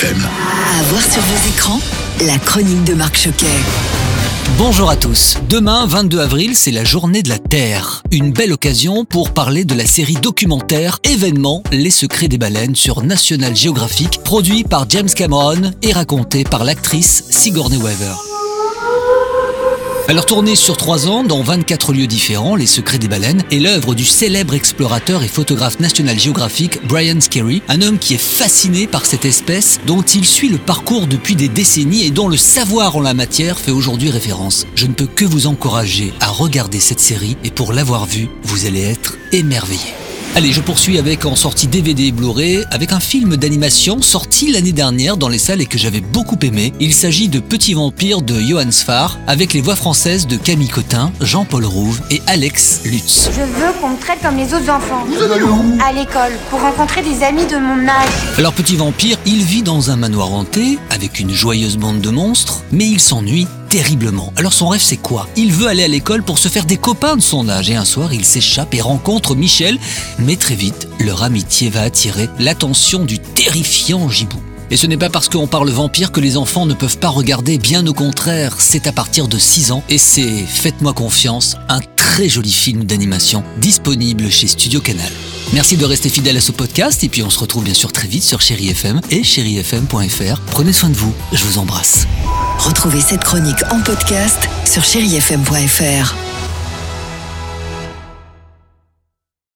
FM. À voir sur vos écrans, la chronique de Marc Choquet. Bonjour à tous. Demain, 22 avril, c'est la journée de la Terre. Une belle occasion pour parler de la série documentaire événement Les secrets des baleines sur National Geographic, produit par James Cameron et raconté par l'actrice Sigourney Weaver. Alors tourné sur trois ans dans 24 lieux différents, Les Secrets des Baleines est l'œuvre du célèbre explorateur et photographe National Geographic Brian Skerry, un homme qui est fasciné par cette espèce dont il suit le parcours depuis des décennies et dont le savoir en la matière fait aujourd'hui référence. Je ne peux que vous encourager à regarder cette série et pour l'avoir vue, vous allez être émerveillé. Allez, je poursuis avec en sortie DVD et Blu-ray avec un film d'animation sorti l'année dernière dans les salles et que j'avais beaucoup aimé. Il s'agit de Petit Vampire de Johann Sfar avec les voix françaises de Camille Cotin, Jean-Paul Rouve et Alex Lutz. Je veux qu'on me traite comme les autres enfants. À l'école, pour rencontrer des amis de mon âge. Alors Petit Vampire, il vit dans un manoir hanté avec une joyeuse bande de monstres, mais il s'ennuie terriblement. Alors son rêve c'est quoi? Il veut aller à l'école pour se faire des copains de son âge et un soir il s'échappe et rencontre Michel, mais très vite leur amitié va attirer l'attention du terrifiant Gibou. Et ce n'est pas parce qu'on parle vampire que les enfants ne peuvent pas regarder, bien au contraire, c'est à partir de 6 ans et c'est, faites-moi confiance, un très joli film d'animation disponible chez Studio Canal. Merci de rester fidèle à ce podcast et puis on se retrouve bien sûr très vite sur Chéri FM et chérifm.fr. Prenez soin de vous, je vous embrasse. Retrouvez cette chronique en podcast sur chérifm.fr.